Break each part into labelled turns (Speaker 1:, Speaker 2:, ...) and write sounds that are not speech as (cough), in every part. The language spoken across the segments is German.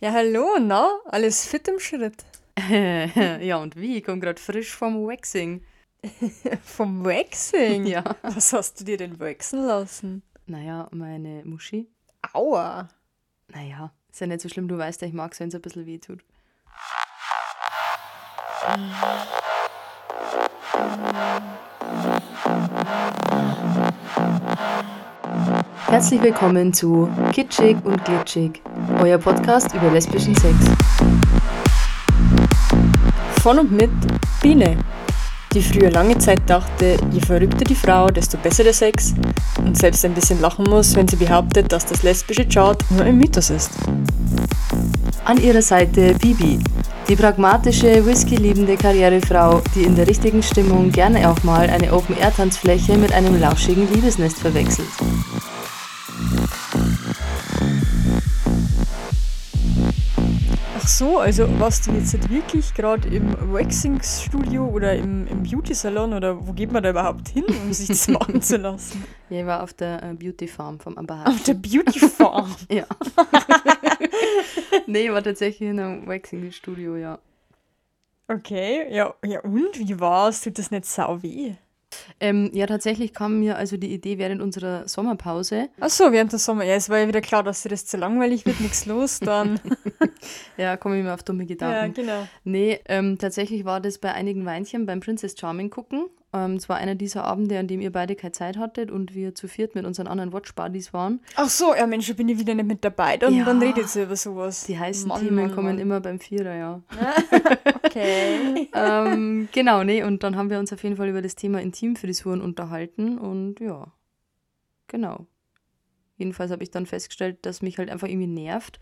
Speaker 1: Ja, hallo, na? Alles fit im Schritt? (laughs)
Speaker 2: ja, und wie? Ich komme gerade frisch vom Waxing. (laughs)
Speaker 1: Vom Waxing?
Speaker 2: Ja.
Speaker 1: Was hast du dir denn waxen lassen?
Speaker 2: Naja, meine Muschi.
Speaker 1: Aua.
Speaker 2: Naja, ist ja nicht so schlimm, du weißt ja, ich mag es, wenn es ein bisschen weh tut. (laughs) Herzlich willkommen zu Kitschig und Glitschig, euer Podcast über lesbischen Sex.
Speaker 1: Von und mit Biene, die früher lange Zeit dachte, je verrückter die Frau, desto besser der Sex und selbst ein bisschen lachen muss, wenn sie behauptet, dass das lesbische Chart nur ein Mythos ist.
Speaker 2: An ihrer Seite Bibi, die pragmatische, whisky-liebende Karrierefrau, die in der richtigen Stimmung gerne auch mal eine Open-Air-Tanzfläche mit einem lauschigen Liebesnest verwechselt.
Speaker 1: So, also warst du jetzt wirklich gerade im Waxing-Studio oder im, im Beauty-Salon oder wo geht man da überhaupt hin, um sich das machen zu lassen? (laughs)
Speaker 2: Ja, ich war auf der äh, Beauty Farm vom Amber
Speaker 1: Auf der Beauty-Farm. (laughs)
Speaker 2: Ja. (laughs) nee, ich war tatsächlich in einem Waxing-Studio, ja.
Speaker 1: Okay, ja, ja und wie war's? Tut das nicht sau weh?
Speaker 2: Ähm, ja, tatsächlich kam mir also die Idee während unserer Sommerpause.
Speaker 1: Ach so, während der Sommer. Ja, es war ja wieder klar, dass dir das zu langweilig wird, nichts los, dann. (laughs)
Speaker 2: Ja, komme ich mir auf dumme Gedanken.
Speaker 1: genau.
Speaker 2: Nee, ähm, tatsächlich war das bei einigen Weinchen beim Princess Charming gucken. Ähm, es war einer dieser Abende, an dem ihr beide keine Zeit hattet und wir zu viert mit unseren anderen Watch-Buddies waren.
Speaker 1: Ach so, ja Mensch, da bin ich wieder nicht mit dabei, dann,
Speaker 2: Ja.
Speaker 1: dann redet sie über sowas.
Speaker 2: Die heißen
Speaker 1: Mann,
Speaker 2: Themen
Speaker 1: Mann,
Speaker 2: kommen
Speaker 1: Mann.
Speaker 2: immer beim Vierer, ja. (laughs)
Speaker 1: Okay. (laughs)
Speaker 2: ähm, genau, nee, und dann haben wir uns auf jeden Fall über das Thema Intimfrisuren unterhalten und ja, genau. Jedenfalls habe ich dann festgestellt, dass mich halt einfach irgendwie nervt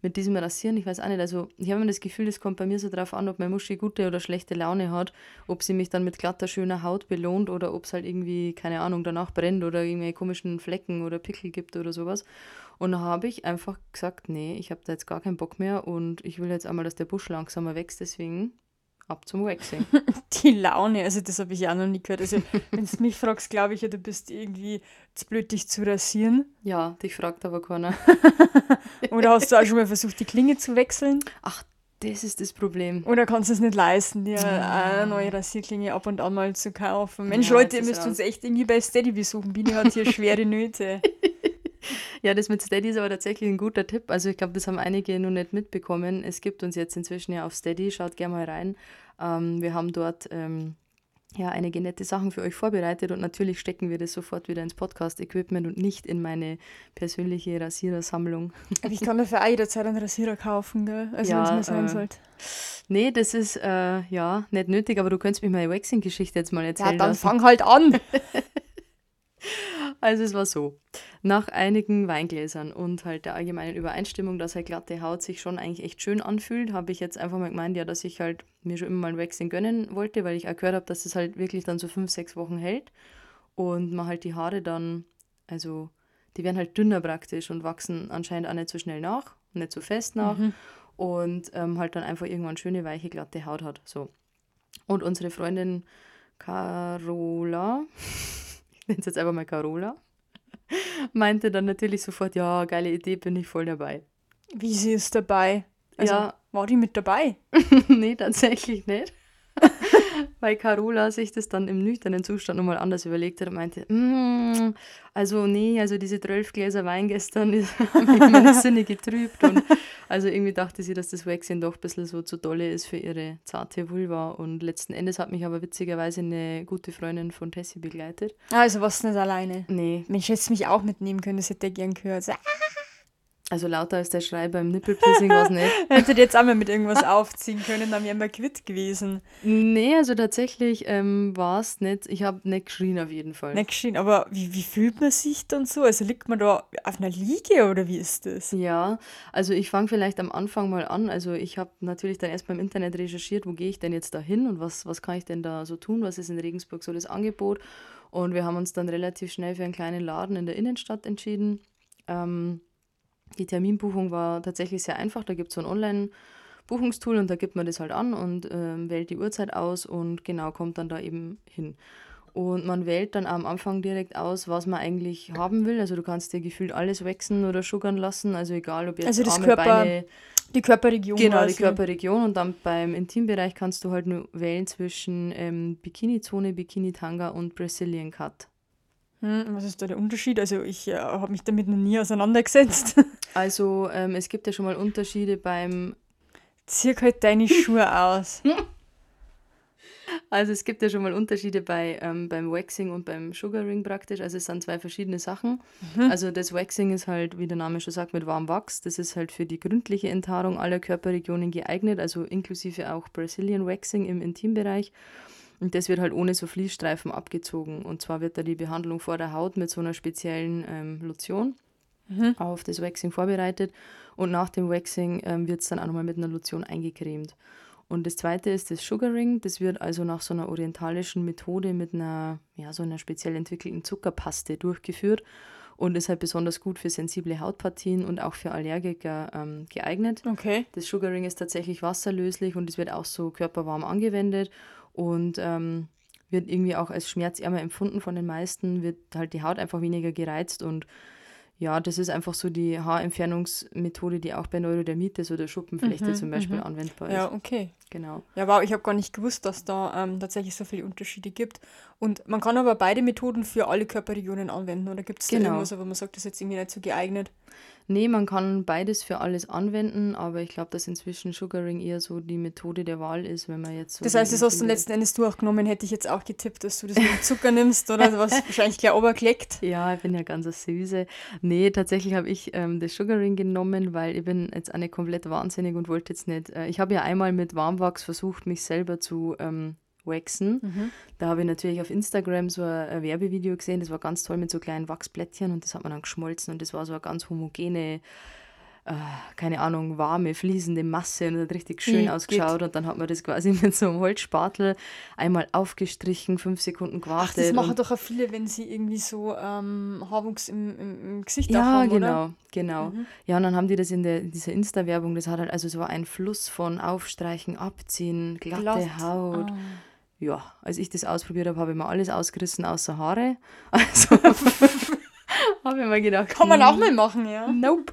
Speaker 2: mit diesem Rasieren. Ich weiß auch nicht, also ich habe immer das Gefühl, es kommt bei mir so drauf an, ob meine Muschi gute oder schlechte Laune hat, ob sie mich dann mit glatter, schöner Haut belohnt oder ob es halt irgendwie, keine Ahnung, danach brennt oder irgendwelche komischen Flecken oder Pickel gibt oder sowas. Und da habe ich einfach gesagt, nee, ich habe da jetzt gar keinen Bock mehr und ich will jetzt einmal, dass der Busch langsamer wächst, deswegen ab zum Waxing. (laughs)
Speaker 1: Die Laune, also das habe ich auch noch nie gehört. Also, (laughs) wenn du mich fragst, glaube ich ja, du bist irgendwie zu blöd, dich zu rasieren.
Speaker 2: Ja, dich fragt aber keiner. (laughs)
Speaker 1: Oder hast du auch schon mal versucht, die Klinge zu wechseln?
Speaker 2: Ach, das ist das Problem.
Speaker 1: Oder kannst du es nicht leisten, dir eine neue Rasierklinge ab und an mal zu kaufen? Mensch,
Speaker 2: Ja,
Speaker 1: Leute, ihr müsst uns echt irgendwie bei Steady besuchen. Bini hat hier schwere Nöte.
Speaker 2: Ja, das mit Steady ist aber tatsächlich ein guter Tipp. Also ich glaube, das haben einige noch nicht mitbekommen. Es gibt uns jetzt inzwischen ja auf Steady, schaut gerne mal rein. Ähm, wir haben dort ähm, ja einige nette Sachen für euch vorbereitet und natürlich stecken wir das sofort wieder ins Podcast-Equipment und nicht in meine persönliche Rasierersammlung.
Speaker 1: Ich kann dafür auch jederzeit einen Rasierer kaufen, gell? Also
Speaker 2: Ja,
Speaker 1: wenn es mir sein
Speaker 2: äh,
Speaker 1: sollte.
Speaker 2: Nee, das ist äh, ja nicht nötig, aber du könntest mir meine Waxing-Geschichte jetzt mal
Speaker 1: Ja,
Speaker 2: erzählen
Speaker 1: dann
Speaker 2: lassen.
Speaker 1: fang halt an. (laughs)
Speaker 2: Also es war so, nach einigen Weingläsern und halt der allgemeinen Übereinstimmung, dass halt glatte Haut sich schon eigentlich echt schön anfühlt, habe ich jetzt einfach mal gemeint, ja, dass ich halt mir schon immer mal ein Waxing gönnen wollte, weil ich auch gehört habe, dass es halt wirklich dann so fünf, sechs Wochen hält und man halt die Haare dann, also die werden halt dünner praktisch und wachsen anscheinend auch nicht so schnell nach, nicht so fest nach und ähm, halt dann einfach irgendwann schöne, weiche, glatte Haut hat. So. Und unsere Freundin Carola, (laughs) (laughs) nenne es jetzt einfach mal Carola, meinte dann natürlich sofort, ja, geile Idee, bin ich voll dabei.
Speaker 1: Wie sie ist dabei? Also,
Speaker 2: Ja.
Speaker 1: War die mit dabei? (laughs)
Speaker 2: nee, tatsächlich nicht. Weil Carola sich das dann im nüchternen Zustand nochmal anders überlegt hat und meinte, "Mm, also nee, also diese 12 Gläser Wein gestern (laughs) die haben meine Sinne getrübt. Und also irgendwie dachte sie, dass das Waxing doch ein bisschen so zu dolle ist für ihre zarte Vulva. Und letzten Endes hat mich aber witzigerweise eine gute Freundin von Tessie begleitet.
Speaker 1: Also warst du nicht alleine.
Speaker 2: Nee,
Speaker 1: Mensch, hättest mich auch mitnehmen können, das hätte ich gern gehört. So,
Speaker 2: also lauter als der Schrei beim Nippelpiercing war es nicht. (laughs)
Speaker 1: Hättet ihr jetzt einmal mit irgendwas aufziehen können, dann wären wir quitt gewesen.
Speaker 2: Nee, also tatsächlich ähm, war es nicht. Ich habe nicht geschrien auf jeden Fall.
Speaker 1: Nicht geschehen, aber wie, wie fühlt man sich dann so? Also liegt man da auf einer Liege oder wie ist das?
Speaker 2: Ja, also ich fange vielleicht am Anfang mal an. Also ich habe natürlich dann erst mal im Internet recherchiert, wo gehe ich denn jetzt da hin und was, was kann ich denn da so tun, was ist in Regensburg so das Angebot. Und wir haben uns dann relativ schnell für einen kleinen Laden in der Innenstadt entschieden. Ähm, die Terminbuchung war tatsächlich sehr einfach. Da gibt es so ein Online-Buchungstool und da gibt man das halt an und ähm, wählt die Uhrzeit aus und genau kommt dann da eben hin. Und man wählt dann am Anfang direkt aus, was man eigentlich haben will. Also du kannst dir gefühlt alles wechseln oder schuggern lassen. Also egal, ob jetzt
Speaker 1: Also
Speaker 2: Arme,
Speaker 1: Körper-
Speaker 2: Beine,
Speaker 1: Die Körperregion.
Speaker 2: Genau, die. Körperregion. Und dann beim Intimbereich kannst du halt nur wählen zwischen ähm, Bikini-Zone, Bikini-Tanga und Brazilian Cut.
Speaker 1: Hm, was ist da der Unterschied? Also ich äh, habe mich damit noch nie auseinandergesetzt. (laughs)
Speaker 2: Also ähm, es gibt ja schon mal Unterschiede beim
Speaker 1: Zieh halt deine (laughs) Schuhe aus.
Speaker 2: Also es gibt ja schon mal Unterschiede bei, ähm, beim Waxing und beim Sugaring praktisch. Also es sind zwei verschiedene Sachen. Also das Waxing ist halt, wie der Name schon sagt, mit warmem Wachs. Das ist halt für die gründliche Enthaarung aller Körperregionen geeignet, also inklusive auch Brazilian Waxing im Intimbereich. Und das wird halt ohne so Fließstreifen abgezogen. Und zwar wird da die Behandlung vor der Haut mit so einer speziellen ähm, Lotion auf das Waxing vorbereitet. Und nach dem Waxing ähm, wird es dann auch nochmal mit einer Lotion eingecremt. Und das zweite ist das Sugaring. Das wird also nach so einer orientalischen Methode mit einer, ja, so einer speziell entwickelten Zuckerpaste durchgeführt und ist halt besonders gut für sensible Hautpartien und auch für Allergiker ähm, geeignet.
Speaker 1: Okay.
Speaker 2: Das Sugaring ist tatsächlich wasserlöslich und es wird auch so körperwarm angewendet und ähm, wird irgendwie auch als schmerzärmer empfunden von den meisten, wird halt die Haut einfach weniger gereizt und ja, das ist einfach so die Haarentfernungsmethode, die auch bei Neurodermitis oder Schuppenflechte zum Beispiel anwendbar ist.
Speaker 1: Ja, okay.
Speaker 2: Genau.
Speaker 1: Ja, wow, ich habe gar nicht gewusst, dass da ähm, tatsächlich so viele Unterschiede gibt. Und man kann aber beide Methoden für alle Körperregionen anwenden, oder gibt es da
Speaker 2: Genau.
Speaker 1: irgendwas, wo man sagt, das ist jetzt irgendwie nicht so geeignet?
Speaker 2: Nee, man kann beides für alles anwenden, aber ich glaube, dass inzwischen Sugaring eher so die Methode der Wahl ist, wenn man jetzt so.
Speaker 1: Das heißt, das hast du letzten Endes durchgenommen, hätte ich jetzt auch getippt, dass du das mit Zucker nimmst, oder? (laughs) Was wahrscheinlich gleich oberkleckt.
Speaker 2: Ja, ich bin ja ganz eine Süße. Nee, tatsächlich habe ich ähm, das Sugaring genommen, weil ich bin jetzt auch nicht komplett wahnsinnig und wollte jetzt nicht. Äh, ich habe ja einmal mit Warmwachs versucht, mich selber zu ähm, waxen. Da habe ich natürlich auf Instagram so ein, ein Werbevideo gesehen, das war ganz toll mit so kleinen Wachsplättchen und das hat man dann geschmolzen und das war so eine ganz homogene, äh, keine Ahnung, warme, fließende Masse und hat richtig schön
Speaker 1: Mhm,
Speaker 2: ausgeschaut und dann hat man das quasi (laughs) mit so einem Holzspatel einmal aufgestrichen, fünf Sekunden
Speaker 1: Ach,
Speaker 2: gewartet.
Speaker 1: das machen doch auch viele, wenn sie irgendwie so ähm, Haarwuchs im, im, im Gesicht
Speaker 2: Ja,
Speaker 1: haben,
Speaker 2: genau,
Speaker 1: oder? Mhm.
Speaker 2: genau. Ja, und dann haben die das in, der, in dieser Insta-Werbung, das hat halt also so ein Fluss von Aufstreichen, Abziehen, glatte
Speaker 1: Glatt.
Speaker 2: Haut.
Speaker 1: Ah.
Speaker 2: Ja, als ich das ausprobiert habe, habe ich mir alles ausgerissen außer Haare. (laughs) Also habe ich mir gedacht,
Speaker 1: Kann man auch
Speaker 2: hm,
Speaker 1: mal machen, ja.
Speaker 2: Nope,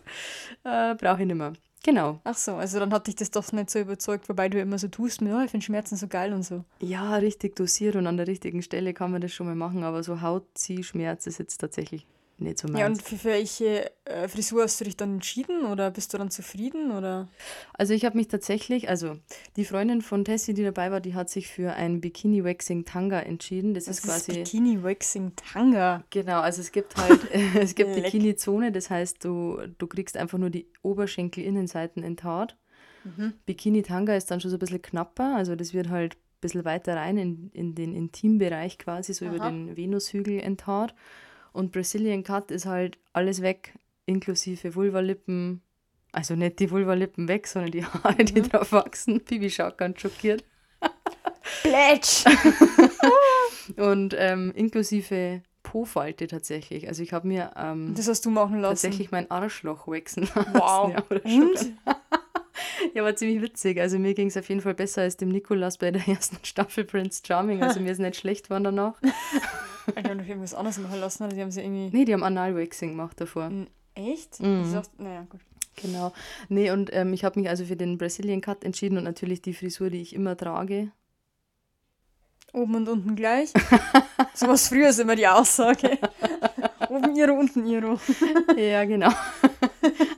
Speaker 2: äh, brauche ich nicht mehr. Genau.
Speaker 1: Ach so, also dann hat dich das doch nicht so überzeugt, wobei du immer so tust, mit, oh, ich finde Schmerzen so geil und so.
Speaker 2: Ja, richtig dosiert und an der richtigen Stelle kann man das schon mal machen, aber so Hautziehschmerz ist jetzt tatsächlich nicht so meins.
Speaker 1: Ja, und für, für welche äh, Frisur hast du dich dann entschieden oder bist du dann zufrieden oder?
Speaker 2: Also ich habe mich tatsächlich, also die Freundin von Tessie, die dabei war, die hat sich für ein Bikini Waxing Tanga entschieden. Das,
Speaker 1: Das
Speaker 2: ist
Speaker 1: ist
Speaker 2: quasi
Speaker 1: Bikini Waxing Tanga.
Speaker 2: genau, also es gibt halt (laughs) (laughs) es gibt
Speaker 1: Leck.
Speaker 2: Bikini Zone, das heißt, du du kriegst einfach nur die Oberschenkel Innenseiten enthaart. Bikini Tanga ist dann schon so ein bisschen knapper, also das wird halt ein bisschen weiter rein in, in den Intimbereich quasi, so über
Speaker 1: Aha.
Speaker 2: den Venushügel enthaart. Und Brazilian Cut ist halt alles weg, inklusive Vulvalippen. Also nicht die Vulvalippen weg, sondern die (laughs) Haare, die drauf wachsen. Bibi schaut ganz schockiert.
Speaker 1: Plätsch! (laughs)
Speaker 2: Und ähm, inklusive Po-Falte tatsächlich. Also ich habe mir ähm,
Speaker 1: Das hast du machen lassen.
Speaker 2: tatsächlich mein Arschloch waxen (laughs) lassen.
Speaker 1: Wow.
Speaker 2: Ja,
Speaker 1: Und?
Speaker 2: ja, war ziemlich witzig. Also mir ging es auf jeden Fall besser als dem Nikolas bei der ersten Staffel Prince Charming. Also mir ist nicht schlecht geworden danach.
Speaker 1: Ich habe noch irgendwas anderes machen lassen, oder die haben sie irgendwie.
Speaker 2: Nee, die haben Anal-Waxing gemacht davor.
Speaker 1: Echt?
Speaker 2: Mhm.
Speaker 1: Das ist auch- naja, gut.
Speaker 2: Genau. Nee, und ähm, ich habe mich also für den Brazilian Cut entschieden und natürlich die Frisur, die ich immer trage.
Speaker 1: Oben und unten gleich. (laughs) so was früher ist immer die Aussage. (laughs) Oben Iro, unten Iro. (laughs)
Speaker 2: ja, genau.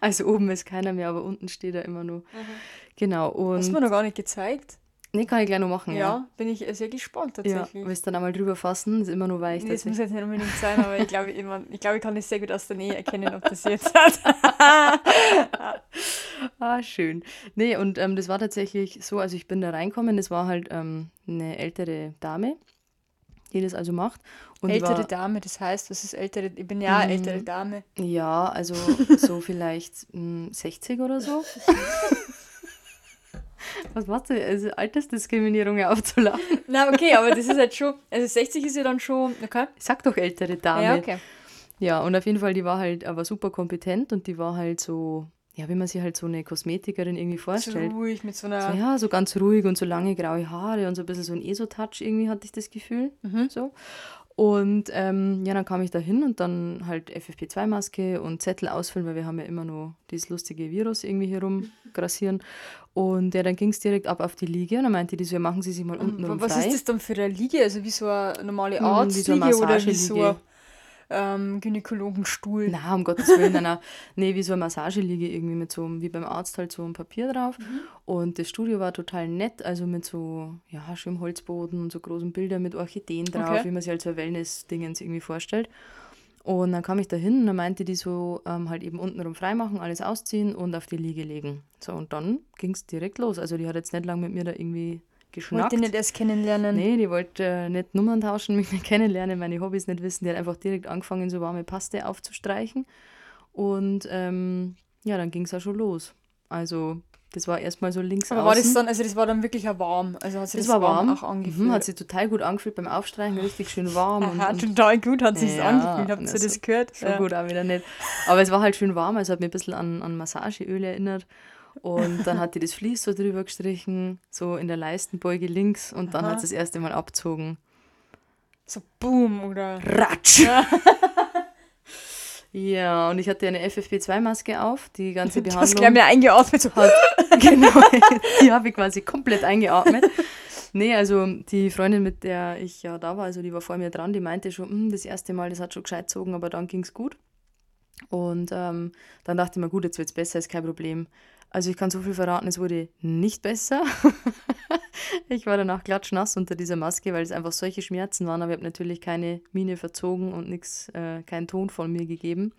Speaker 2: also oben ist keiner mehr, aber unten steht er immer nur. Genau.
Speaker 1: Hast du mir
Speaker 2: Und
Speaker 1: noch gar nicht gezeigt.
Speaker 2: Nee, kann ich gleich noch machen.
Speaker 1: Ja,
Speaker 2: Ja.
Speaker 1: bin ich sehr gespannt
Speaker 2: Ja,
Speaker 1: tatsächlich.
Speaker 2: willst du dann einmal drüber fassen? Ist immer nur weich.
Speaker 1: Nee, das muss jetzt nicht unbedingt sein, aber ich glaube, ich, ich, glaube, ich kann das sehr gut aus der Nähe erkennen, ob das jetzt hat. (laughs)
Speaker 2: Ah, schön. Nee, und ähm, das war tatsächlich so, also ich bin da reinkommen, das war halt ähm, eine ältere Dame, die das also macht. Und
Speaker 1: ältere
Speaker 2: war,
Speaker 1: Dame, das heißt, was ist ältere? Ich bin ja eine
Speaker 2: Mhm.
Speaker 1: ältere Dame.
Speaker 2: Ja, also (laughs) so vielleicht mh, 60 oder so. (laughs) Was machst du? Also Altersdiskriminierung aufzulachen. (laughs)
Speaker 1: Na, okay, aber das ist halt schon, also 60 ist ja dann schon, okay?
Speaker 2: Sag doch ältere Dame.
Speaker 1: Ja, okay.
Speaker 2: Ja, und auf jeden Fall, die war halt aber super kompetent und die war halt so, ja, wie man sich halt so eine Kosmetikerin irgendwie
Speaker 1: So
Speaker 2: vorstellt.
Speaker 1: ruhig mit so
Speaker 2: So,
Speaker 1: einer.
Speaker 2: ja, so ganz ruhig und so lange graue Haare und so ein bisschen so ein ESO-Touch irgendwie hatte ich das Gefühl.
Speaker 1: Mhm.
Speaker 2: So. Und ähm, ja, dann kam ich da hin und dann halt FFP2-Maske und Zettel ausfüllen, weil wir haben ja immer nur dieses lustige Virus irgendwie hier rumgrassieren. Und ja, dann ging es direkt ab auf die Liege und dann meinte die so, ja, machen Sie sich mal unten rum
Speaker 1: Was
Speaker 2: frei.
Speaker 1: ist das dann für eine Liege? Also wie so eine normale
Speaker 2: Hm, wie so eine
Speaker 1: Arztliege oder wie so
Speaker 2: Massageliege.
Speaker 1: Ähm, Gynäkologenstuhl?
Speaker 2: Na, um Gottes Willen, nein, nein. Nee, wie so eine Massageliege irgendwie mit so, einem- wie beim Arzt halt so ein Papier drauf.
Speaker 1: Mhm.
Speaker 2: Und das Studio war total nett, also mit so, ja, schönem Holzboden und so großen Bildern mit Orchideen drauf,
Speaker 1: Okay.
Speaker 2: wie man sich halt so Wellness-Dingens irgendwie vorstellt. Und dann kam ich da hin und dann meinte die so, ähm, halt eben untenrum freimachen, alles ausziehen und auf die Liege legen. So, und dann ging es direkt los. Also die hat jetzt nicht lange mit mir da irgendwie geschnackt.
Speaker 1: Wollte nicht erst kennenlernen.
Speaker 2: Nee, die wollte äh, nicht Nummern tauschen, (laughs) mich nicht kennenlernen, meine Hobbys nicht wissen. Die hat einfach direkt angefangen, so warme Paste aufzustreichen. Und ähm, ja, dann ging es auch schon los. Also, das war erstmal so links
Speaker 1: Aber war das dann, also das war dann wirklich auch warm? Also hat sich
Speaker 2: das
Speaker 1: das,
Speaker 2: war warm,
Speaker 1: auch angefühlt?
Speaker 2: Mhm, hat sich total gut angefühlt beim Aufstreichen, richtig schön warm. (laughs) und, und
Speaker 1: total gut hat sich
Speaker 2: Ja,
Speaker 1: angefühlt. Habt ihr
Speaker 2: also
Speaker 1: das gehört?
Speaker 2: so
Speaker 1: Ja.
Speaker 2: gut auch wieder nicht. Aber es war halt schön warm, also hat mich ein bisschen an, an Massageöl erinnert. Und dann (laughs) hat die das Vlies so drüber gestrichen, so in der Leistenbeuge links und dann
Speaker 1: Aha.
Speaker 2: hat sie das erste Mal abgezogen.
Speaker 1: So boom oder.
Speaker 2: Ratsch! ja, (laughs) und ich hatte eine FFP2-Maske auf, die ganze (laughs) Behandlung.
Speaker 1: gleich mehr eingeatmet. So.
Speaker 2: hat, genau, die habe ich quasi komplett eingeatmet. Nee, also die Freundin, mit der ich ja da war, also die war vor mir dran, die meinte schon, "Hm, das erste Mal, das hat schon gescheit gezogen, aber dann ging es gut. Und ähm, dann dachte ich mir, gut, jetzt wird es besser, ist kein Problem. Also ich kann so viel verraten, es wurde nicht besser. (laughs) ich war danach klatschnass unter dieser Maske, weil es einfach solche Schmerzen waren, aber ich habe natürlich keine Miene verzogen und nichts, äh, keinen Ton von mir gegeben.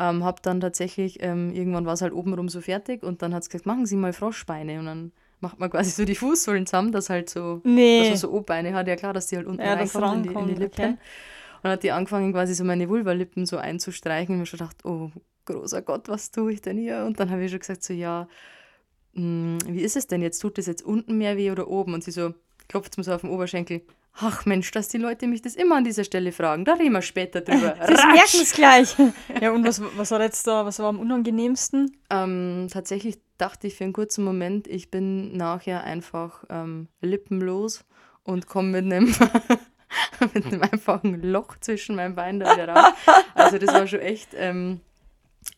Speaker 2: Ähm, hab dann tatsächlich, ähm, irgendwann war es halt obenrum so fertig und dann hat es gesagt, machen Sie mal Froschbeine und dann macht man quasi so die Fußsohlen zusammen, dass halt so, dass
Speaker 1: Nee.
Speaker 2: man so O-Beine hat. Ja klar, dass die halt unten
Speaker 1: Ja,
Speaker 2: reinkommen in die, in die Lippen.
Speaker 1: okay.
Speaker 2: Und hat die angefangen quasi so meine Vulvalippen so einzustreichen und mir schon gedacht, oh großer Gott, was tue ich denn hier? Und dann habe ich schon gesagt so, ja, hm, wie ist es denn jetzt? Tut das jetzt unten mehr weh oder oben? Und sie so, klopft mir so auf den Oberschenkel. Ach Mensch, dass die Leute mich das immer an dieser Stelle fragen. Da reden wir später drüber. (laughs)
Speaker 1: Sie merken es gleich. (laughs) Ja, und was, was war jetzt da, was war am unangenehmsten?
Speaker 2: Ähm, tatsächlich dachte ich für einen kurzen Moment, ich bin nachher einfach ähm, lippenlos und komme mit einem (laughs) mit einem einfachen Loch zwischen meinen Beinen da wieder raus. Also das war schon echt ähm,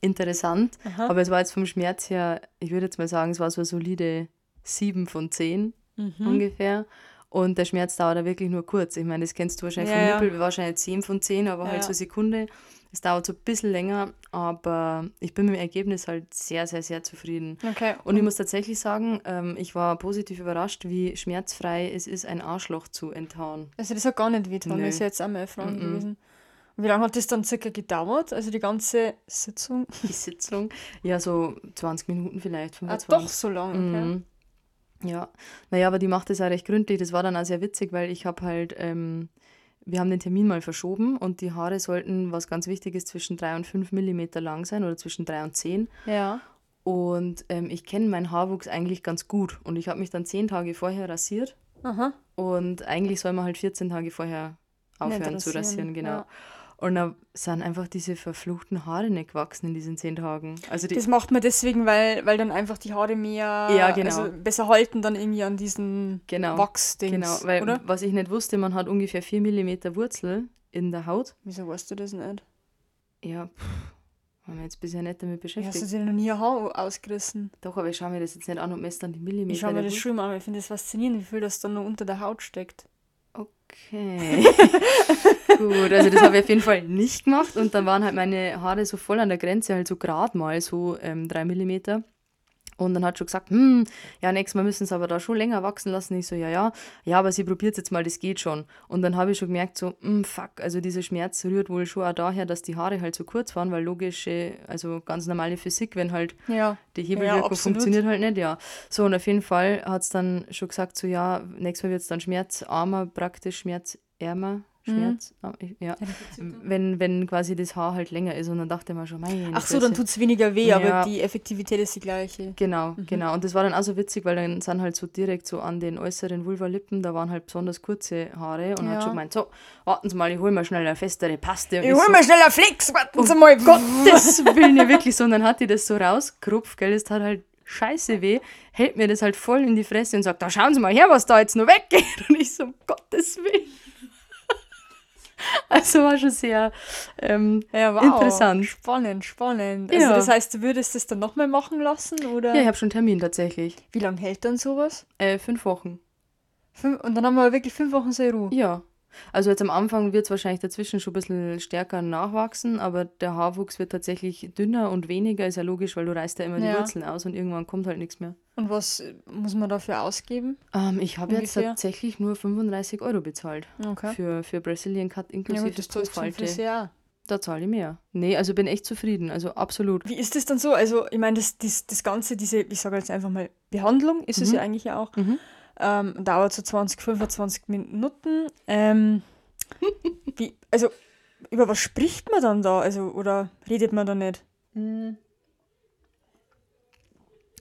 Speaker 2: interessant.
Speaker 1: Aha.
Speaker 2: Aber es war jetzt vom Schmerz her, ich würde jetzt mal sagen, es war so eine solide 7 von 10
Speaker 1: Mhm.
Speaker 2: ungefähr. Und der Schmerz dauert da wirklich nur kurz. Ich meine, das kennst du wahrscheinlich
Speaker 1: Ja, ja.
Speaker 2: vom Nippel, wahrscheinlich 10 von 10, aber
Speaker 1: Ja,
Speaker 2: halt
Speaker 1: ja.
Speaker 2: so eine Sekunde. Es dauert so ein bisschen länger, aber ich bin mit dem Ergebnis halt sehr, sehr, sehr zufrieden.
Speaker 1: Okay.
Speaker 2: Und ich muss tatsächlich sagen, ähm, ich war positiv überrascht, wie schmerzfrei es ist, ein Arschloch zu enthauen.
Speaker 1: Also das hat gar nicht das ist ja jetzt auch meine Frage
Speaker 2: Mhm.
Speaker 1: gewesen. Und wie lange hat das dann circa gedauert? Also die ganze Sitzung? (laughs)
Speaker 2: Die Sitzung, ja, so 20 Minuten vielleicht,
Speaker 1: Ah,
Speaker 2: 25.
Speaker 1: doch so lang, okay.
Speaker 2: Mhm. Ja, naja, aber die macht das auch recht gründlich. Das war dann auch sehr witzig, weil ich habe halt, ähm, wir haben den Termin mal verschoben und die Haare sollten, was ganz wichtig ist, zwischen 3 und 5 Millimeter lang sein oder zwischen 3 und 10.
Speaker 1: Ja.
Speaker 2: Und ähm, ich kenne meinen Haarwuchs eigentlich ganz gut und ich habe mich dann 10 Tage vorher rasiert
Speaker 1: Aha.
Speaker 2: und eigentlich soll man halt 14 Tage vorher aufhören zu
Speaker 1: rasieren,
Speaker 2: rasieren, genau.
Speaker 1: ja.
Speaker 2: Und da sind einfach diese verfluchten Haare nicht gewachsen in diesen 10 Tagen. Also
Speaker 1: Das macht man deswegen, weil, weil dann einfach die Haare mehr
Speaker 2: Ja, genau.
Speaker 1: also besser halten dann irgendwie an diesen
Speaker 2: Genau,
Speaker 1: Wachsdings,
Speaker 2: Genau, weil
Speaker 1: oder?
Speaker 2: was ich nicht wusste, man hat ungefähr 4 mm Wurzel in der Haut.
Speaker 1: Wieso weißt du das nicht?
Speaker 2: Ja, pff, haben wir jetzt bisher nicht damit
Speaker 1: Ja,
Speaker 2: beschäftigt.
Speaker 1: hast du dir noch nie ein Haar ausgerissen?
Speaker 2: Doch, aber ich schaue mir das jetzt nicht an und messe dann die Millimeter.
Speaker 1: Ich schaue mir das schon mal an, ich finde das faszinierend, wie viel das dann noch unter der Haut steckt.
Speaker 2: Okay. (laughs) Gut, also das habe ich auf jeden Fall nicht gemacht und dann waren halt meine Haare so voll an der Grenze, halt so gerade mal so ähm, 3 mm. Und dann hat schon gesagt, hm, ja, nächstes Mal müssen sie aber da schon länger wachsen lassen. Ich so, ja, ja, ja, aber sie probiert jetzt mal, das geht schon. Und dann habe ich schon gemerkt, so, hm, fuck, also dieser Schmerz rührt wohl schon auch daher, dass die Haare halt so kurz waren, weil logische, also ganz normale Physik, wenn halt
Speaker 1: Ja.
Speaker 2: die Hebelwirkung
Speaker 1: absolut.
Speaker 2: funktioniert halt nicht, ja. So, und auf jeden Fall hat es dann schon gesagt, so ja, nächstes Mal wird es dann schmerzarmer, praktisch schmerzärmer. Schmerz, ah, ich- ja, wenn, wenn quasi das Haar halt länger ist. Und dann dachte man schon, meine
Speaker 1: Ach so, dann tut es weniger weh,
Speaker 2: Ja.
Speaker 1: aber die Effektivität ist die gleiche.
Speaker 2: Genau,
Speaker 1: Mhm.
Speaker 2: genau. Und das war dann auch so witzig, weil dann sind halt so direkt so an den äußeren Vulvalippen, da waren halt besonders kurze Haare und
Speaker 1: Ja.
Speaker 2: hat schon gemeint, so, warten Sie mal, ich hol mal schnell eine festere Paste. Und
Speaker 1: Ich
Speaker 2: ich
Speaker 1: hol
Speaker 2: so,
Speaker 1: mal schnell einen Flex, warten Sie mal. (laughs)
Speaker 2: Gottes Willen, ja wirklich so. Und dann hat die das so rausgerupft, gell, das tat halt scheiße weh, hält mir das halt voll in die Fresse und sagt, da schauen Sie mal her, was da jetzt noch weggeht. (laughs) Und ich so, um Gottes Willen. (laughs) Also war schon sehr ähm,
Speaker 1: Ja, wow.
Speaker 2: Interessant.
Speaker 1: Spannend, spannend. Also
Speaker 2: Ja.
Speaker 1: das heißt, du würdest das dann nochmal machen lassen, oder?
Speaker 2: Ja, ich habe schon einen Termin tatsächlich.
Speaker 1: Wie lange hält dann sowas?
Speaker 2: Äh, fünf Wochen.
Speaker 1: Fünf, und dann haben wir wirklich fünf Wochen so Ruhe.
Speaker 2: Ja. Also jetzt am Anfang wird es wahrscheinlich dazwischen schon ein bisschen stärker nachwachsen, aber der Haarwuchs wird tatsächlich dünner und weniger, ist ja logisch, weil du reißt ja immer die
Speaker 1: Ja.
Speaker 2: Wurzeln aus und irgendwann kommt halt nichts mehr.
Speaker 1: Und was muss man dafür ausgeben?
Speaker 2: Ähm, ich habe jetzt tatsächlich nur 35 Euro bezahlt
Speaker 1: Okay.
Speaker 2: für, für Brazilian Cut
Speaker 1: Ja
Speaker 2: inklusive
Speaker 1: gut, das
Speaker 2: Tonfalte.
Speaker 1: Friseur.
Speaker 2: Da zahle ich mehr. Nee, also bin echt zufrieden, also absolut.
Speaker 1: Wie ist das dann so? Also, ich meine, das, das, das Ganze, diese, ich sage jetzt einfach mal, Behandlung ist es
Speaker 2: Mhm.
Speaker 1: ja eigentlich ja auch,
Speaker 2: Mhm.
Speaker 1: Ähm, dauert so 20, 25 Minuten. Ähm, (laughs) wie, also, über was spricht man dann da? Also, oder redet man da nicht?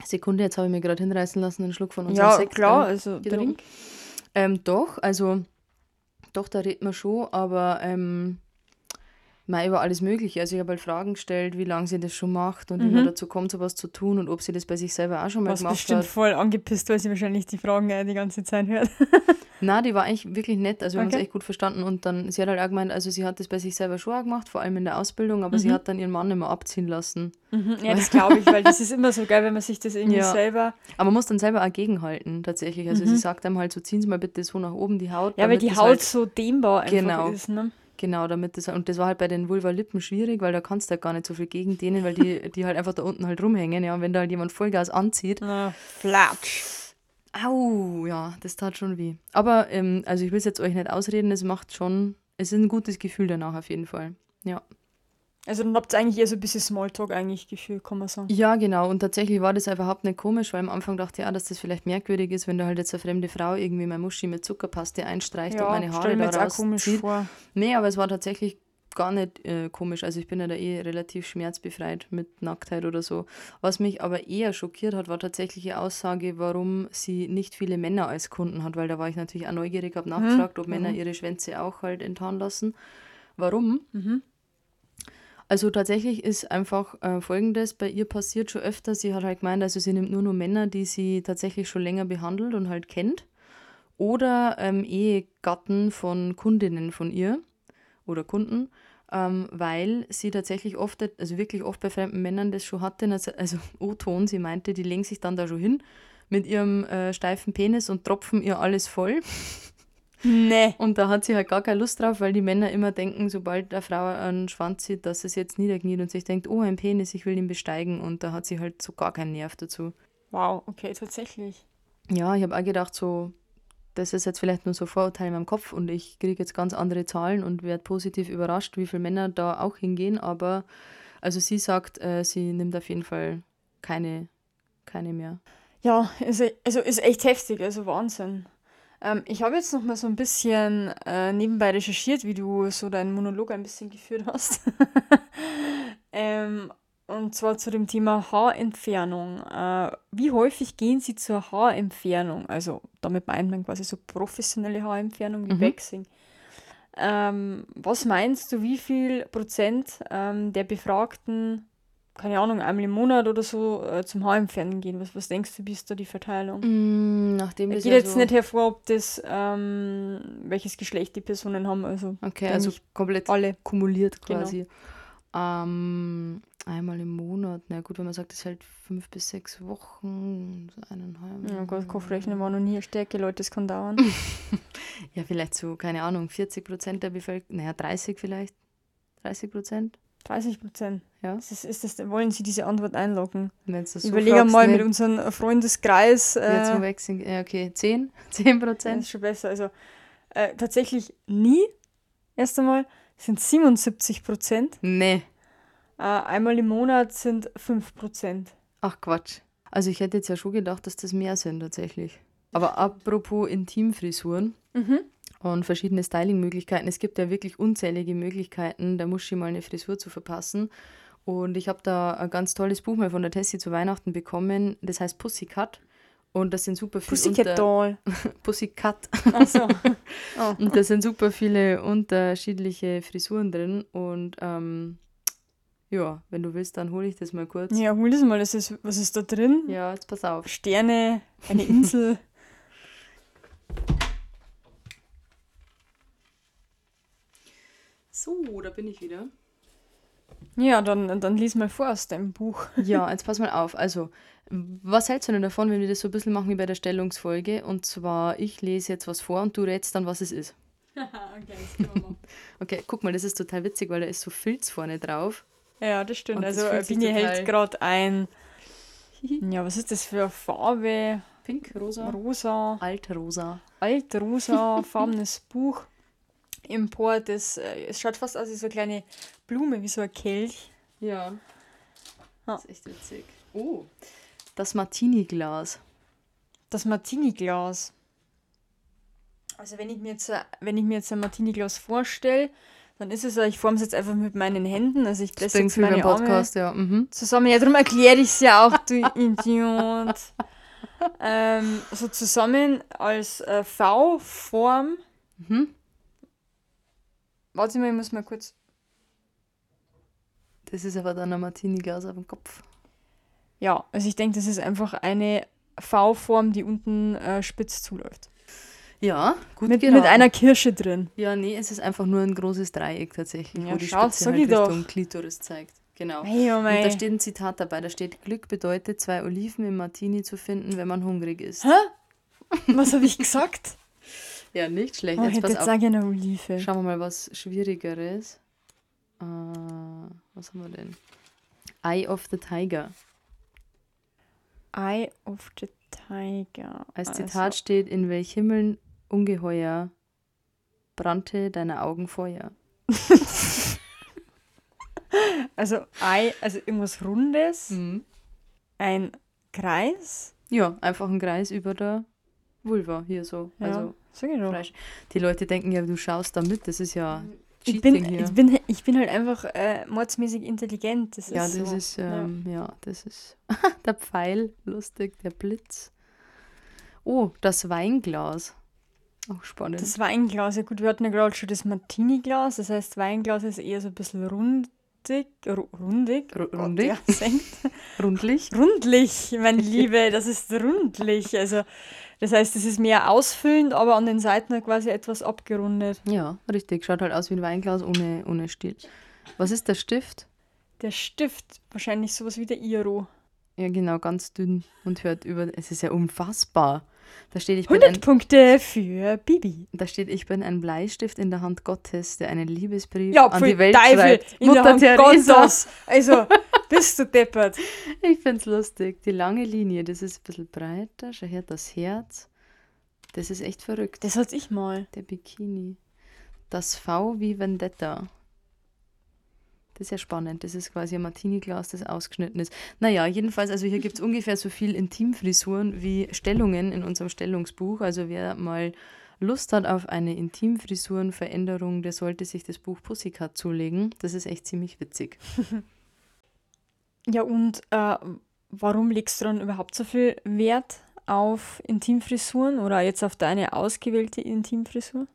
Speaker 2: Sekunde, jetzt habe ich mir gerade hinreißen lassen, einen Schluck von unserem
Speaker 1: Ja,
Speaker 2: Sekt.
Speaker 1: klar,
Speaker 2: ähm,
Speaker 1: also, trink.
Speaker 2: Ähm, doch, also, doch, da redet man schon, aber ähm, mal über alles Mögliche. Also, ich habe halt Fragen gestellt, wie lange sie das schon macht und wie man
Speaker 1: Mhm.
Speaker 2: dazu kommt, sowas zu tun und ob sie das bei sich selber auch schon mal
Speaker 1: Was
Speaker 2: gemacht
Speaker 1: bestimmt
Speaker 2: hat.
Speaker 1: voll angepisst, weil sie wahrscheinlich die Fragen äh, die ganze Zeit hört. (laughs)
Speaker 2: Na, die war eigentlich wirklich nett, also wir haben uns
Speaker 1: Okay.
Speaker 2: echt gut verstanden und dann, sie hat halt auch gemeint, also sie hat das bei sich selber schon auch gemacht, vor allem in der Ausbildung, aber sie
Speaker 1: Mhm.
Speaker 2: hat dann ihren Mann immer abziehen lassen.
Speaker 1: Ja, (laughs) das glaube ich, weil das ist immer so geil, wenn man sich das irgendwie
Speaker 2: Ja.
Speaker 1: selber.
Speaker 2: Aber man muss dann selber auch gegenhalten, tatsächlich. Also
Speaker 1: Mhm.
Speaker 2: sie sagt einem halt so, ziehen Sie mal bitte so nach oben die Haut.
Speaker 1: Ja, weil die Haut
Speaker 2: Halt,
Speaker 1: so dehnbar einfach
Speaker 2: Genau.
Speaker 1: ist, ne?
Speaker 2: Genau, damit das, und das war halt bei den Vulva-Lippen schwierig, weil da kannst du halt gar nicht so viel gegen denen, weil die, (laughs) die halt einfach da unten halt rumhängen, ja. Und wenn da halt jemand Vollgas anzieht,
Speaker 1: Na, flatsch.
Speaker 2: au, ja, das tat schon weh. Aber, ähm, also ich will es jetzt euch nicht ausreden, es macht schon, es ist ein gutes Gefühl danach auf jeden Fall. Ja.
Speaker 1: Also dann habt ihr eigentlich eher so ein bisschen Smalltalk eigentlich Gefühl, kann man sagen.
Speaker 2: Ja, genau. Und tatsächlich war das auch überhaupt nicht komisch, weil am Anfang dachte ich auch, dass das vielleicht merkwürdig ist, wenn da halt jetzt eine fremde Frau irgendwie meine Muschi mit Zuckerpaste einstreicht und meine Haare da
Speaker 1: jetzt auch komisch vor.
Speaker 2: Nee, aber es war tatsächlich gar nicht äh, komisch. Also ich bin ja da eh relativ schmerzbefreit mit Nacktheit oder so. Was mich aber eher schockiert hat, war tatsächlich die Aussage, warum sie nicht viele Männer als Kunden hat, weil da war ich natürlich auch neugierig, habe nachgefragt, ob Männer ihre Schwänze auch halt enttarnen lassen. Warum?
Speaker 1: Mhm.
Speaker 2: Also tatsächlich ist einfach äh, Folgendes bei ihr passiert schon öfter. Sie hat halt gemeint, also sie nimmt nur noch Männer, die sie tatsächlich schon länger behandelt und halt kennt. Oder ähm, Ehegatten von Kundinnen von ihr oder Kunden, ähm, weil sie tatsächlich oft, also wirklich oft bei fremden Männern das schon hatte. Also, also (laughs) O-Ton, sie meinte, die legen sich dann da schon hin mit ihrem äh, steifen Penis und tropfen ihr alles voll.
Speaker 1: Nee.
Speaker 2: Und da hat sie halt gar keine Lust drauf, weil die Männer immer denken, sobald eine Frau einen Schwanz sieht, dass es jetzt niederkniet und sich denkt, oh, ein Penis, ich will ihn besteigen. Und da hat sie halt so gar keinen Nerv dazu.
Speaker 1: Wow, okay, tatsächlich.
Speaker 2: Ja, ich habe auch gedacht, so, das ist jetzt vielleicht nur so Vorurteil in meinem Kopf und ich kriege jetzt ganz andere Zahlen und werde positiv überrascht, wie viele Männer da auch hingehen. Aber also sie sagt, äh, sie nimmt auf jeden Fall keine, keine mehr.
Speaker 1: Ja, e- also ist echt heftig, also Wahnsinn. Ähm, ich habe jetzt noch mal so ein bisschen äh, nebenbei recherchiert, wie du so deinen Monolog ein bisschen geführt hast. (laughs) ähm, und zwar zu dem Thema Haarentfernung. Äh, wie häufig gehen Sie zur Haarentfernung? Also damit meint man quasi so professionelle Haarentfernung wie
Speaker 2: Mhm.
Speaker 1: Waxing. Ähm, was meinst du, wie viel Prozent ähm, der Befragten, keine Ahnung, einmal im Monat oder so äh, zum Haarentfernen gehen? Was, was denkst du, wie ist da die Verteilung?
Speaker 2: Mm, nachdem
Speaker 1: Es
Speaker 2: das
Speaker 1: geht
Speaker 2: ja
Speaker 1: jetzt
Speaker 2: so,
Speaker 1: nicht hervor, ob das, ähm, welches Geschlecht die Personen haben, also
Speaker 2: Okay, also komplett
Speaker 1: alle.
Speaker 2: kumuliert
Speaker 1: Genau.
Speaker 2: quasi. Ähm, einmal im Monat. Na gut, wenn man sagt, das hält fünf bis sechs Wochen, so eineinhalb.
Speaker 1: Ja Gott, Kopfrechnen war noch nie Stärke, Leute, das kann dauern. (laughs)
Speaker 2: Ja, vielleicht so, keine Ahnung, 40 Prozent der Bevölkerung, naja, 30 vielleicht. 30 Prozent?
Speaker 1: 30 Prozent.
Speaker 2: Ja.
Speaker 1: Das ist, ist das, wollen Sie diese Antwort einloggen?
Speaker 2: Das so
Speaker 1: Überlege mal
Speaker 2: ne?
Speaker 1: mit unserem Freundeskreis.
Speaker 2: Ja, zum
Speaker 1: Äh,
Speaker 2: Wechseln. Ja, okay, 10? 10 (laughs)
Speaker 1: das
Speaker 2: Prozent?
Speaker 1: ist schon besser. Also äh, tatsächlich nie. Erst einmal sind 77 Prozent.
Speaker 2: Nee.
Speaker 1: Äh, einmal im Monat sind 5 Prozent.
Speaker 2: Ach Quatsch. Also ich hätte jetzt ja schon gedacht, dass das mehr sind tatsächlich. Aber apropos Intimfrisuren
Speaker 1: Mhm.
Speaker 2: Und verschiedene Stylingmöglichkeiten. Es gibt ja wirklich unzählige Möglichkeiten, der Muschi mal eine Frisur zu verpassen. Und ich habe da ein ganz tolles Buch mal von der Tessie zu Weihnachten bekommen. Das heißt Pussycat. Und das sind super viele
Speaker 1: Pussycat Doll. (laughs)
Speaker 2: Pussycat.
Speaker 1: Achso. (laughs) oh.
Speaker 2: Und da sind super viele unterschiedliche Frisuren drin. Und ähm, ja, wenn du willst, dann hole ich das mal kurz.
Speaker 1: Ja, hol das mal. Das ist, was ist da drin?
Speaker 2: Ja, jetzt pass auf.
Speaker 1: Sterne, eine Insel. (laughs)
Speaker 2: So, da bin ich wieder.
Speaker 1: Ja, dann, dann lies mal vor aus deinem Buch. (laughs)
Speaker 2: Ja, jetzt pass mal auf. Also, was hältst du denn davon, wenn wir das so ein bisschen machen wie bei der Stellungsfolge? Und zwar, ich lese jetzt was vor und du rätst dann, was es ist. (laughs)
Speaker 1: okay,
Speaker 2: okay, guck mal, das ist total witzig, weil da ist so Filz vorne drauf.
Speaker 1: Ja, das stimmt.
Speaker 2: Und das
Speaker 1: also
Speaker 2: sich
Speaker 1: Bini hält gerade ein. (laughs) Ja, was ist das für eine Farbe?
Speaker 2: Pink, rosa.
Speaker 1: Rosa,
Speaker 2: Altrosa.
Speaker 1: altrosa farbenes Buch. Import, das, äh, es schaut fast aus wie so eine kleine Blume, wie so ein Kelch.
Speaker 2: Ja.
Speaker 1: Ja.
Speaker 2: Das ist echt witzig. Oh, das Martini-Glas.
Speaker 1: Das Martini-Glas. Also wenn ich mir jetzt, ein- wenn ich mir jetzt ein Martini-Glas vorstelle, dann ist es so, ich forme es jetzt einfach mit meinen Händen. Also ich presse jetzt meine Arme
Speaker 2: Podcast, ja. Mhm.
Speaker 1: zusammen. Ja, darum erkläre ich es ja auch, du (laughs) Idiot. ähm, so zusammen als äh, V-Form.
Speaker 2: Mhm.
Speaker 1: Warte mal, ich muss mal kurz.
Speaker 2: Das ist aber dann ein Martini-Glas auf dem Kopf.
Speaker 1: Ja, also ich denke, das ist einfach eine V-Form, die unten äh, spitz zuläuft.
Speaker 2: Ja, gut
Speaker 1: Mit,
Speaker 2: geraten.
Speaker 1: mit einer Kirsche drin.
Speaker 2: Ja, nee, es ist einfach nur ein großes Dreieck tatsächlich,
Speaker 1: Ja,
Speaker 2: wo die
Speaker 1: schau,
Speaker 2: Spitze halt
Speaker 1: ich doch.
Speaker 2: Richtung Klitoris zeigt. Genau.
Speaker 1: Hey, oh
Speaker 2: Und da steht ein Zitat dabei, da steht, Glück bedeutet, zwei Oliven im Martini zu finden, wenn man hungrig ist.
Speaker 1: Hä? Was habe ich gesagt? (laughs)
Speaker 2: Ja, nicht schlecht.
Speaker 1: Oh,
Speaker 2: Jetzt pass
Speaker 1: jetzt
Speaker 2: auf.
Speaker 1: sage ich eine Olive.
Speaker 2: Schauen wir mal was Schwierigeres. Äh, was haben wir denn? Eye of the Tiger.
Speaker 1: Eye of the Tiger.
Speaker 2: Als
Speaker 1: Also-
Speaker 2: Zitat steht, in welch Himmeln ungeheuer brannte deine Augen Feuer. (laughs)
Speaker 1: Also Ei, also irgendwas Rundes,
Speaker 2: Mhm.
Speaker 1: ein Kreis.
Speaker 2: Ja, einfach ein Kreis über der Vulva hier so.
Speaker 1: Ja,
Speaker 2: Also
Speaker 1: sag ich doch.
Speaker 2: Fleisch. Die Leute denken ja, du schaust da mit, das ist ja
Speaker 1: Ich
Speaker 2: Cheating
Speaker 1: bin,
Speaker 2: hier.
Speaker 1: ich, bin, ich bin halt einfach äh, mordsmäßig intelligent. Das
Speaker 2: ja,
Speaker 1: ist
Speaker 2: das
Speaker 1: so.
Speaker 2: ist, ähm, ja. das ist (laughs) der Pfeil, lustig, der Blitz. Oh, das Weinglas. Auch spannend.
Speaker 1: Das Weinglas, ja gut, wir hatten ja gerade schon das Martini-Glas, das heißt Weinglas ist eher so ein bisschen rundig, ru rundig,
Speaker 2: Ru-
Speaker 1: Gott,
Speaker 2: rundig?
Speaker 1: ja, senkt. (laughs)
Speaker 2: Rundlich.
Speaker 1: rundlich, meine (laughs) Liebe, das ist rundlich, also das heißt, es ist mehr ausfüllend, aber an den Seiten quasi etwas abgerundet.
Speaker 2: Ja, richtig. Schaut halt aus wie ein Weinglas ohne, ohne Stiel. Was ist der Stift?
Speaker 1: Der Stift, wahrscheinlich sowas wie der Iro.
Speaker 2: Ja, genau, ganz dünn und hört über. Es ist ja unfassbar. Da steht, ich bin
Speaker 1: 100
Speaker 2: ein,
Speaker 1: Punkte für Bibi.
Speaker 2: da steht, ich bin ein Bleistift in der Hand Gottes, der einen Liebesbrief
Speaker 1: Ja,
Speaker 2: an die Welt
Speaker 1: Teufel,
Speaker 2: schreibt.
Speaker 1: in der Hand
Speaker 2: Theresa.
Speaker 1: Gottes. Also, (laughs) bist du deppert.
Speaker 2: Ich find's lustig. Die lange Linie, das ist ein bisschen breiter. Schau her, das Herz. Das ist echt verrückt.
Speaker 1: Das hatte ich mal.
Speaker 2: Der Bikini. Das V wie Vendetta. Das ist ja spannend. Das ist quasi ein Martini-Glas, das ausgeschnitten ist. Naja, jedenfalls, also hier gibt es (laughs) ungefähr so viel Intimfrisuren wie Stellungen in unserem Stellungsbuch. Also wer mal Lust hat auf eine Intimfrisurenveränderung, der sollte sich das Buch Pussycat zulegen. Das ist echt ziemlich witzig. (laughs)
Speaker 1: Ja, und äh, warum legst du dann überhaupt so viel Wert auf Intimfrisuren oder jetzt auf deine ausgewählte Intimfrisur?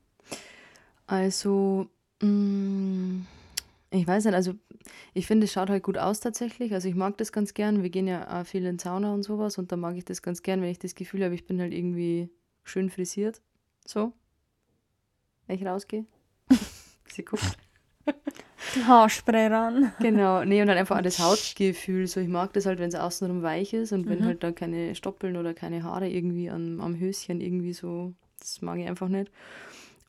Speaker 2: Also, mh, ich weiß nicht, also ich finde, es schaut halt gut aus tatsächlich. Also ich mag das ganz gern. Wir gehen ja auch viel in Sauna und sowas und da mag ich das ganz gern, wenn ich das Gefühl habe, ich bin halt irgendwie schön frisiert. So. Wenn ich rausgehe. (laughs) Sie guckt.
Speaker 1: Haarspray ran.
Speaker 2: Genau, nee, und dann einfach auch das Hautgefühl. So, ich mag das halt, wenn es außenrum weich ist und wenn
Speaker 1: Mhm.
Speaker 2: halt da keine Stoppeln oder keine Haare irgendwie am, am Höschen irgendwie so, das mag ich einfach nicht.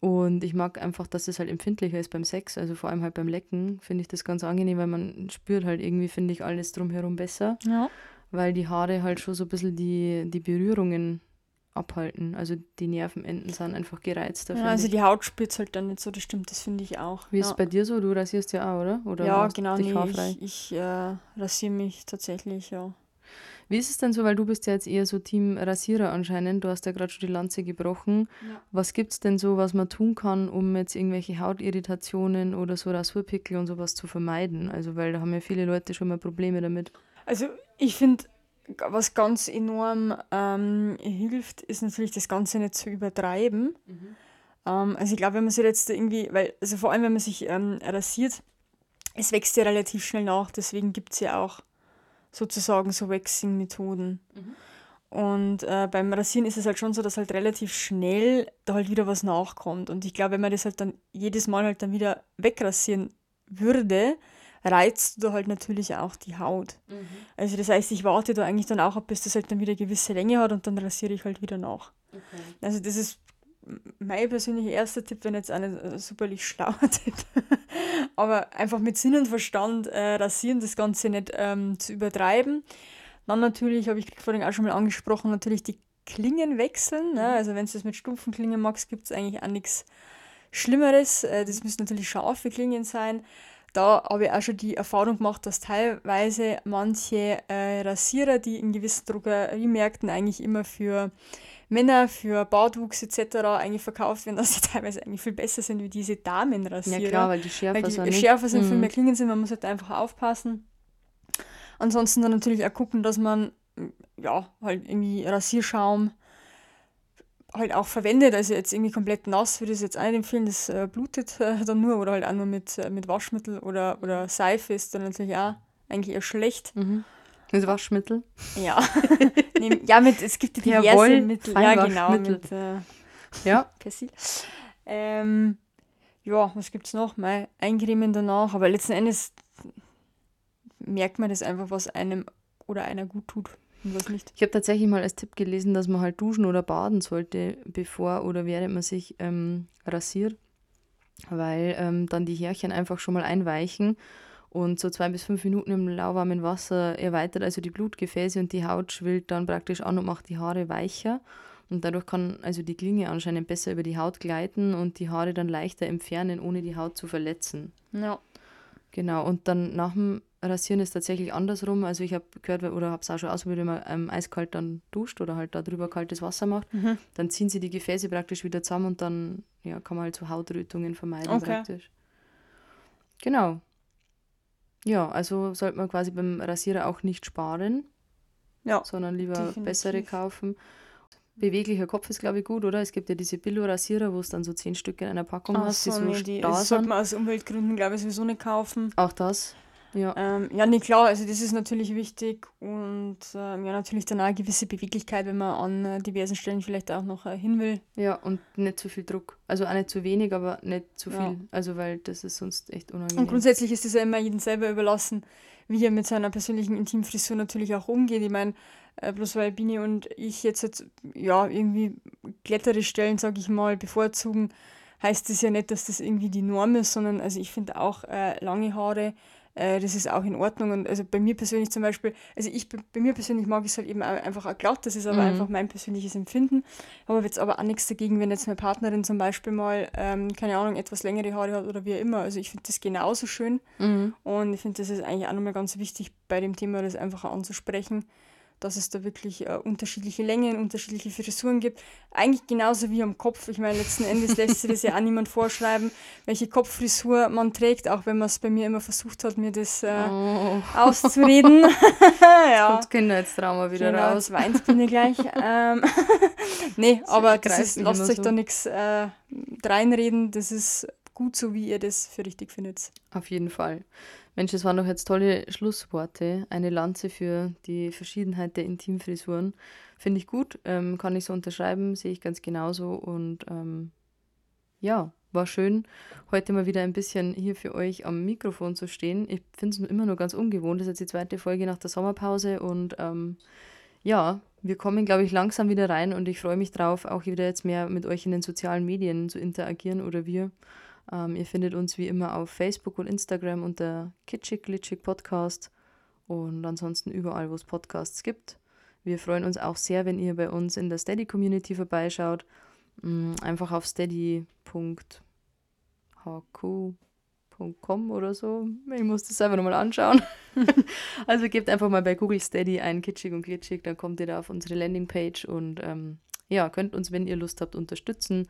Speaker 2: Und ich mag einfach, dass es halt empfindlicher ist beim Sex, also vor allem halt beim Lecken, finde ich das ganz angenehm, weil man spürt halt irgendwie, finde ich, alles drumherum besser,
Speaker 1: Ja.
Speaker 2: weil die Haare halt schon so ein bisschen die, die Berührungen abhalten. Also die Nervenenden sind einfach gereizter.
Speaker 1: ja also die Haut spürt halt dann nicht so, das stimmt, das finde ich auch.
Speaker 2: Wie ist
Speaker 1: ja.
Speaker 2: es bei dir so? Du rasierst ja auch, oder? oder
Speaker 1: ja, genau, nee,
Speaker 2: haarfrei?
Speaker 1: ich, ich äh, rasiere mich tatsächlich, ja.
Speaker 2: Wie ist es denn so, weil du bist ja jetzt eher so Team Rasierer anscheinend, du hast ja gerade schon die Lanze gebrochen.
Speaker 1: Ja.
Speaker 2: Was gibt es denn so, was man tun kann, um jetzt irgendwelche Hautirritationen oder so Rasurpickel und sowas zu vermeiden? Also, weil da haben ja viele Leute schon mal Probleme damit.
Speaker 1: Also ich finde, was ganz enorm ähm, hilft, ist natürlich das Ganze nicht zu übertreiben. Ähm, also ich glaube, wenn man sich jetzt irgendwie, weil, also vor allem wenn man sich ähm, rasiert, es wächst ja relativ schnell nach, deswegen gibt es ja auch sozusagen so Waxing-Methoden. Und äh, beim Rasieren ist es halt schon so, dass halt relativ schnell da halt wieder was nachkommt. Und ich glaube, wenn man das halt dann jedes Mal halt dann wieder wegrasieren würde, reizt du halt natürlich auch die Haut. Mhm. Also das heißt, ich warte da eigentlich dann auch ab, bis das halt dann wieder eine gewisse Länge hat und dann rasiere ich halt wieder nach. Okay. Also das ist mein persönlicher erster Tipp, wenn jetzt eine äh, superlich schlauer (laughs) Tipp, aber einfach mit Sinn und Verstand äh, rasieren, das Ganze nicht ähm, zu übertreiben. Dann natürlich, habe ich vorhin auch schon mal angesprochen, natürlich die Klingen wechseln. Ne? Mhm. Also wenn du das mit stumpfen Klingen magst, gibt es eigentlich auch nichts Schlimmeres. Äh, das müssen natürlich scharfe Klingen sein. Da habe ich auch schon die Erfahrung gemacht, dass teilweise manche äh, Rasierer, die in gewissen Drogeriemärkten eigentlich immer für Männer, für Bartwuchs etc. eigentlich verkauft werden, (laughs) dass sie teilweise eigentlich viel besser sind wie diese Damenrasierer. Ja klar, weil die schärfer weil die sind. Schärfer sind, mhm. viel mehr Klingen sind, man muss halt einfach aufpassen. Ansonsten dann natürlich auch gucken, dass man ja halt irgendwie Rasierschaum halt auch verwendet. Also jetzt irgendwie komplett nass würde ich es jetzt auch empfehlen, das äh, blutet (laughs) äh, dann nur oder halt auch nur mit, äh, mit Waschmittel oder, oder Seife ist dann natürlich auch eigentlich eher schlecht.
Speaker 2: Mhm. Mit Waschmittel?
Speaker 1: Ja. (laughs) ja, mit, es gibt diverse Jawohl, Mittel. Ja, genau. Mit, äh, ja. (laughs) Persil. Ähm, ja, was gibt es noch? Mal eincremen danach, aber letzten Endes merkt man das einfach, was einem oder einer gut tut und was nicht.
Speaker 2: Ich habe tatsächlich mal als Tipp gelesen, dass man halt duschen oder baden sollte, bevor oder während man sich ähm, rasiert, weil ähm, dann die Härchen einfach schon mal einweichen und so zwei bis fünf Minuten im lauwarmen Wasser erweitert also die Blutgefäße und die Haut schwillt dann praktisch an und macht die Haare weicher. Und dadurch kann also die Klinge anscheinend besser über die Haut gleiten und die Haare dann leichter entfernen, ohne die Haut zu verletzen. Ja. Genau, und dann nach dem Rasieren ist tatsächlich andersrum. Also ich habe gehört oder habe es auch schon ausprobiert, wenn man ähm, eiskalt dann duscht oder halt darüber kaltes Wasser macht, mhm. dann ziehen sie die Gefäße praktisch wieder zusammen und dann ja, kann man halt so Hautrötungen vermeiden okay. praktisch. Genau. Ja, also sollte man quasi beim Rasierer auch nicht sparen, ja, sondern lieber definitiv. bessere kaufen. Beweglicher Kopf ist, glaube ich, gut, oder? Es gibt ja diese Billo-Rasierer, wo es dann so zehn Stück in einer Packung Ach hast,
Speaker 1: so, die so nee, die, das sollte man aus Umweltgründen, glaube ich, sowieso nicht kaufen.
Speaker 2: Auch das?
Speaker 1: Ja. Ähm, ja, nee, klar, also das ist natürlich wichtig und ähm, ja, natürlich dann auch eine gewisse Beweglichkeit, wenn man an äh, diversen Stellen vielleicht auch noch äh, hin will.
Speaker 2: Ja, und nicht zu viel Druck. Also auch nicht zu wenig, aber nicht zu viel. Ja. Also, weil das ist sonst echt unangenehm.
Speaker 1: Und grundsätzlich ist es ja immer jedem selber überlassen, wie er mit seiner persönlichen Intimfrisur natürlich auch umgeht. Ich meine, äh, bloß weil Bini und ich jetzt, jetzt ja, irgendwie glättere Stellen, sage ich mal, bevorzugen, heißt das ja nicht, dass das irgendwie die Norm ist, sondern also ich finde auch äh, lange Haare äh, das ist auch in Ordnung. Und also bei mir persönlich zum Beispiel, also ich bei mir persönlich mag ich es halt eben einfach auch glatt, das ist aber mhm. einfach mein persönliches Empfinden. Aber jetzt aber auch nichts dagegen, wenn jetzt meine Partnerin zum Beispiel mal, ähm, keine Ahnung, etwas längere Haare hat oder wie immer. Also ich finde das genauso schön. Mhm. Und ich finde, das ist eigentlich auch nochmal ganz wichtig bei dem Thema, das einfach anzusprechen dass es da wirklich äh, unterschiedliche Längen, unterschiedliche Frisuren gibt. Eigentlich genauso wie am Kopf. Ich meine, letzten Endes lässt sich das ja auch niemand vorschreiben, welche Kopffrisur man trägt, auch wenn man es bei mir immer versucht hat, mir das äh, oh. auszureden. (laughs) (laughs)
Speaker 2: ja. Kommt Kindheitstrauma wieder genau, raus.
Speaker 1: Weint bin ich gleich. (laughs) ähm, nee, das aber das ist, lasst euch so. da nichts äh, reinreden. Das ist gut so, wie ihr das für richtig findet.
Speaker 2: Auf jeden Fall. Mensch, das waren doch jetzt tolle Schlussworte. Eine Lanze für die Verschiedenheit der Intimfrisuren. Finde ich gut, ähm, kann ich so unterschreiben, sehe ich ganz genauso. Und ähm, ja, war schön, heute mal wieder ein bisschen hier für euch am Mikrofon zu stehen. Ich finde es immer nur ganz ungewohnt. Das ist jetzt die zweite Folge nach der Sommerpause und ähm, ja, wir kommen, glaube ich, langsam wieder rein und ich freue mich drauf, auch wieder jetzt mehr mit euch in den sozialen Medien zu interagieren oder wir. Ähm, ihr findet uns wie immer auf Facebook und Instagram unter Kitschig Glitschig Podcast und ansonsten überall, wo es Podcasts gibt. Wir freuen uns auch sehr, wenn ihr bei uns in der Steady Community vorbeischaut. Mm, einfach auf steady.hq.com oder so. Ich muss das einfach nochmal anschauen. (laughs) also gebt einfach mal bei Google Steady ein Kitschig und Glitschig, dann kommt ihr da auf unsere Landingpage und ähm, ja, könnt uns, wenn ihr Lust habt, unterstützen.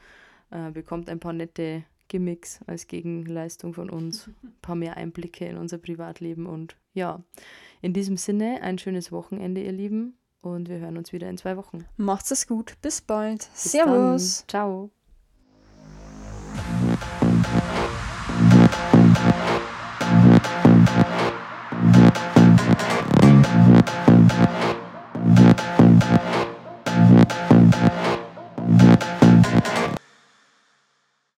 Speaker 2: Äh, bekommt ein paar nette Gimmicks als Gegenleistung von uns. Ein (laughs) paar mehr Einblicke in unser Privatleben. Und ja, in diesem Sinne ein schönes Wochenende, ihr Lieben. Und wir hören uns wieder in zwei Wochen.
Speaker 1: Macht's es gut. Bis bald. Bis Servus.
Speaker 2: Dann. Ciao.